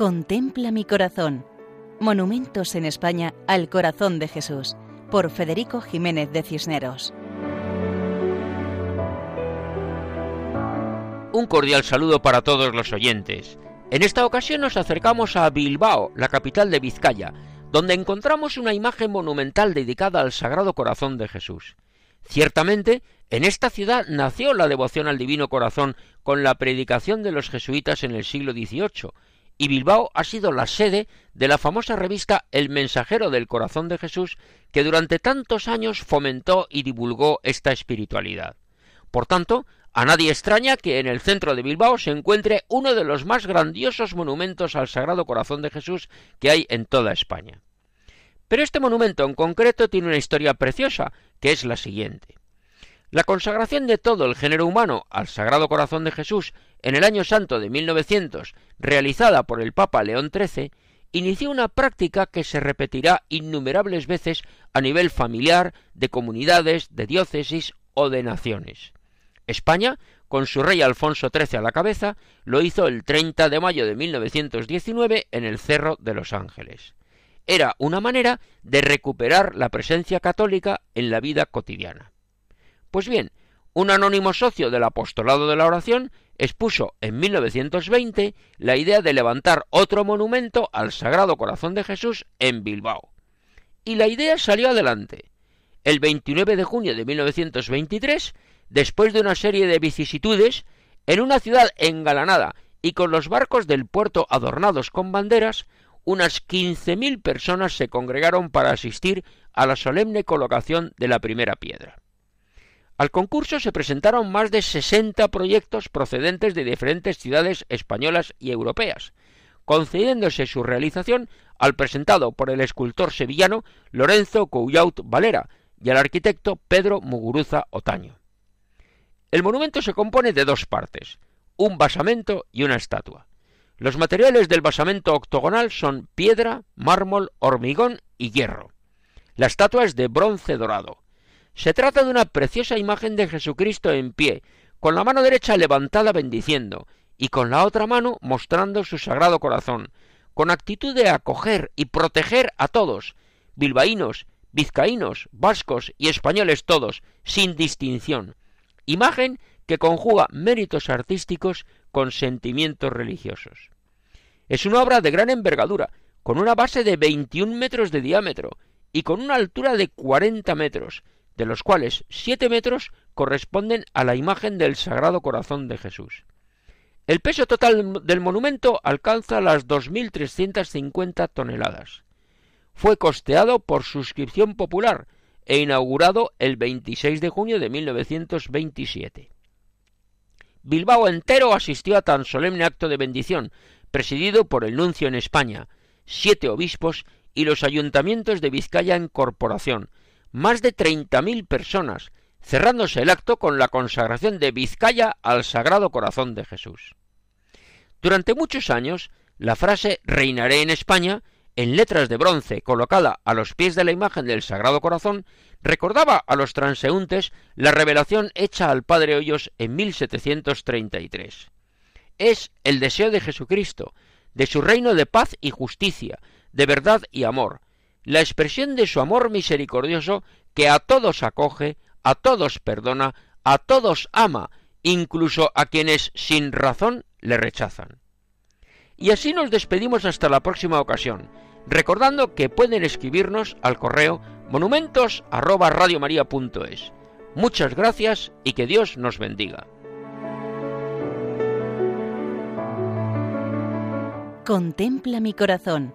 Contempla mi corazón. Monumentos en España al corazón de Jesús, por Federico Jiménez de Cisneros. Un cordial saludo para todos los oyentes. En esta ocasión nos acercamos a Bilbao, la capital de Vizcaya, donde encontramos una imagen monumental dedicada al Sagrado Corazón de Jesús. Ciertamente, en esta ciudad nació la devoción al Divino Corazón con la predicación de los jesuitas en el siglo XVIII, y Bilbao ha sido la sede de la famosa revista El Mensajero del Corazón de Jesús, que durante tantos años fomentó y divulgó esta espiritualidad. Por tanto, a nadie extraña que en el centro de Bilbao se encuentre uno de los más grandiosos monumentos al Sagrado Corazón de Jesús que hay en toda España. Pero este monumento en concreto tiene una historia preciosa, que es la siguiente. La consagración de todo el género humano al Sagrado Corazón de Jesús en el año santo de 1900, realizada por el Papa León XIII, inició una práctica que se repetirá innumerables veces a nivel familiar, de comunidades, de diócesis o de naciones. España, con su rey Alfonso XIII a la cabeza, lo hizo el 30 de mayo de 1919 en el Cerro de los Ángeles. Era una manera de recuperar la presencia católica en la vida cotidiana. Pues bien, un anónimo socio del apostolado de la oración expuso en 1920 la idea de levantar otro monumento al Sagrado Corazón de Jesús en Bilbao. Y la idea salió adelante. El 29 de junio de 1923, después de una serie de vicisitudes, en una ciudad engalanada y con los barcos del puerto adornados con banderas, unas 15.000 personas se congregaron para asistir a la solemne colocación de la primera piedra. Al concurso se presentaron más de 60 proyectos procedentes de diferentes ciudades españolas y europeas, concediéndose su realización al presentado por el escultor sevillano Lorenzo Coullaut Valera y al arquitecto Pedro Muguruza Otaño. El monumento se compone de dos partes, un basamento y una estatua. Los materiales del basamento octogonal son piedra, mármol, hormigón y hierro. La estatua es de bronce dorado. Se trata de una preciosa imagen de Jesucristo en pie, con la mano derecha levantada bendiciendo, y con la otra mano mostrando su sagrado corazón, con actitud de acoger y proteger a todos, bilbaínos, vizcaínos, vascos y españoles todos, sin distinción. Imagen que conjuga méritos artísticos con sentimientos religiosos. Es una obra de gran envergadura, con una base de 21 metros de diámetro y con una altura de 40 metros, de los cuales siete metros corresponden a la imagen del Sagrado Corazón de Jesús. El peso total del monumento alcanza las 2.350 toneladas. Fue costeado por suscripción popular e inaugurado el 26 de junio de 1927. Bilbao entero asistió a tan solemne acto de bendición, presidido por el nuncio en España, siete obispos y los ayuntamientos de Vizcaya en corporación, más de treinta mil personas, cerrándose el acto con la consagración de Vizcaya al Sagrado Corazón de Jesús. Durante muchos años, la frase Reinaré en España, en letras de bronce colocada a los pies de la imagen del Sagrado Corazón, recordaba a los transeúntes la revelación hecha al Padre Hoyos en 1733. Es el deseo de Jesucristo, de su reino de paz y justicia, de verdad y amor, la expresión de su amor misericordioso que a todos acoge, a todos perdona, a todos ama, incluso a quienes sin razón le rechazan. Y así nos despedimos hasta la próxima ocasión, recordando que pueden escribirnos al correo monumentos Muchas gracias y que Dios nos bendiga. Contempla mi corazón